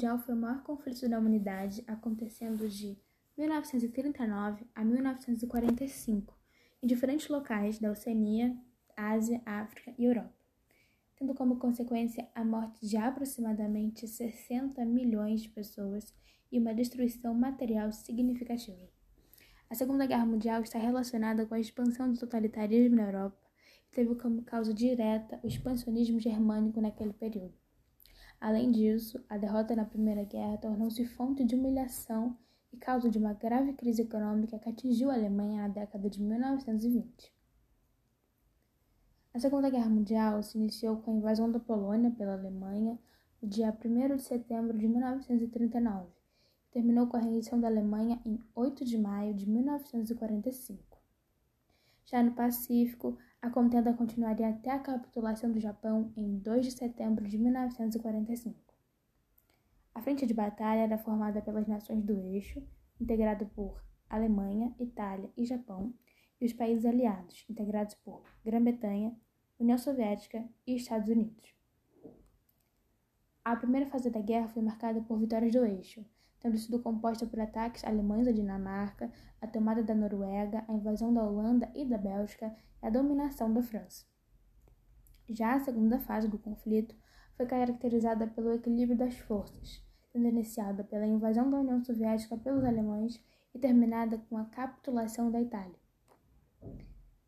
Mundial foi o maior conflito da humanidade, acontecendo de 1939 a 1945, em diferentes locais da Oceania, Ásia, África e Europa, tendo como consequência a morte de aproximadamente 60 milhões de pessoas e uma destruição material significativa. A Segunda Guerra Mundial está relacionada com a expansão do totalitarismo na Europa e teve como causa direta o expansionismo germânico naquele período. Além disso, a derrota na Primeira Guerra tornou-se fonte de humilhação e causa de uma grave crise econômica que atingiu a Alemanha na década de 1920. A Segunda Guerra Mundial se iniciou com a invasão da Polônia pela Alemanha no dia 1 de setembro de 1939 terminou com a rendição da Alemanha em 8 de maio de 1945. Já no Pacífico, a contenda continuaria até a capitulação do Japão em 2 de setembro de 1945. A frente de batalha era formada pelas nações do eixo, integrado por Alemanha, Itália e Japão, e os países aliados, integrados por Grã-Bretanha, União Soviética e Estados Unidos. A primeira fase da guerra foi marcada por vitórias do eixo, tendo sido composta por ataques alemães à Dinamarca, a tomada da Noruega, a invasão da Holanda e da Bélgica e a dominação da França. Já a segunda fase do conflito foi caracterizada pelo equilíbrio das forças, sendo iniciada pela invasão da União Soviética pelos alemães e terminada com a capitulação da Itália.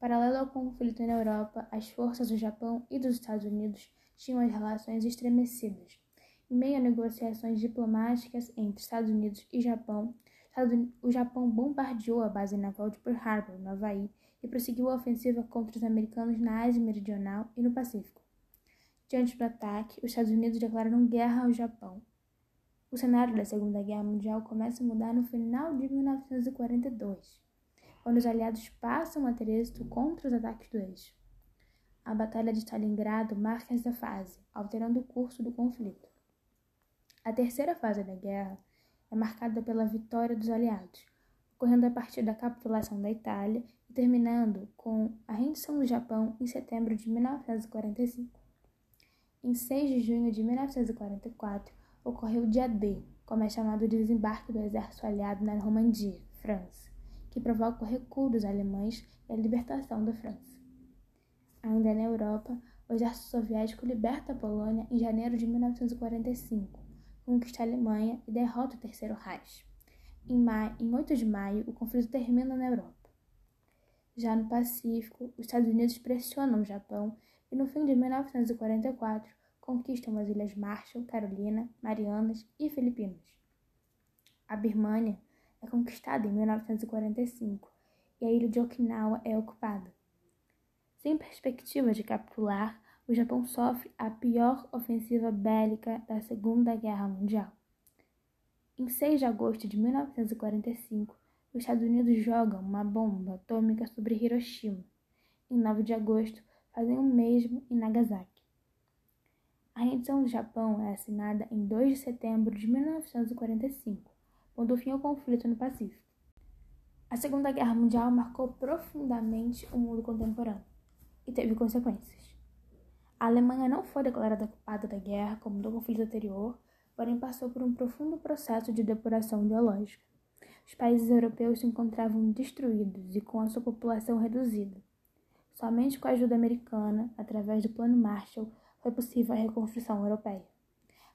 Paralelo ao conflito na Europa, as forças do Japão e dos Estados Unidos tinham as relações estremecidas, em meio a negociações diplomáticas entre Estados Unidos e Japão, o Japão bombardeou a base naval de Pearl Harbor, no Havaí, e prosseguiu a ofensiva contra os americanos na Ásia Meridional e no Pacífico. Diante do ataque, os Estados Unidos declararam guerra ao Japão. O cenário da Segunda Guerra Mundial começa a mudar no final de 1942, quando os aliados passam a ter êxito contra os ataques do eixo. A Batalha de Stalingrado marca essa fase, alterando o curso do conflito. A terceira fase da guerra é marcada pela vitória dos aliados, ocorrendo a partir da capitulação da Itália e terminando com a rendição do Japão em setembro de 1945. Em 6 de junho de 1944, ocorreu o dia D, como é chamado o desembarque do exército aliado na Normandia, França, que provoca o recuo dos alemães e a libertação da França. Ainda na Europa, o exército soviético liberta a Polônia em janeiro de 1945 conquista a Alemanha e derrota o Terceiro Reich. Em, maio, em 8 de maio, o conflito termina na Europa. Já no Pacífico, os Estados Unidos pressionam o Japão e, no fim de 1944, conquistam as Ilhas Marshall, Carolina, Marianas e Filipinas. A Birmânia é conquistada em 1945 e a ilha de Okinawa é ocupada. Sem perspectiva de capitular, o Japão sofre a pior ofensiva bélica da Segunda Guerra Mundial. Em 6 de agosto de 1945, os Estados Unidos jogam uma bomba atômica sobre Hiroshima. Em 9 de agosto, fazem o mesmo em Nagasaki. A rendição do Japão é assinada em 2 de setembro de 1945, pondo fim ao conflito no Pacífico. A Segunda Guerra Mundial marcou profundamente o mundo contemporâneo e teve consequências. A Alemanha não foi declarada culpada da guerra como do conflito anterior, porém passou por um profundo processo de depuração ideológica. Os países europeus se encontravam destruídos e com a sua população reduzida. Somente com a ajuda americana, através do Plano Marshall, foi possível a reconstrução europeia.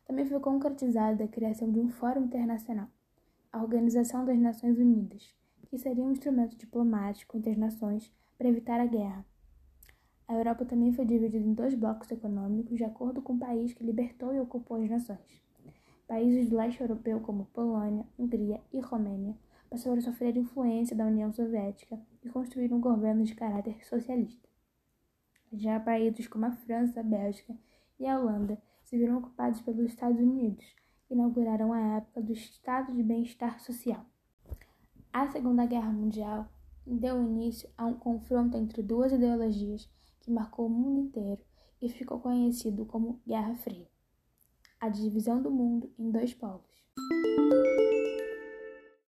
Também foi concretizada a criação de um Fórum Internacional, a Organização das Nações Unidas, que seria um instrumento diplomático entre as nações para evitar a guerra a Europa também foi dividida em dois blocos econômicos de acordo com o país que libertou e ocupou as nações. Países do leste europeu, como Polônia, Hungria e Romênia, passaram a sofrer influência da União Soviética e construíram governos de caráter socialista. Já países como a França, a Bélgica e a Holanda se viram ocupados pelos Estados Unidos e inauguraram a época do Estado de Bem-Estar Social. A Segunda Guerra Mundial deu início a um confronto entre duas ideologias que marcou o mundo inteiro e ficou conhecido como Guerra Fria a divisão do mundo em dois polos.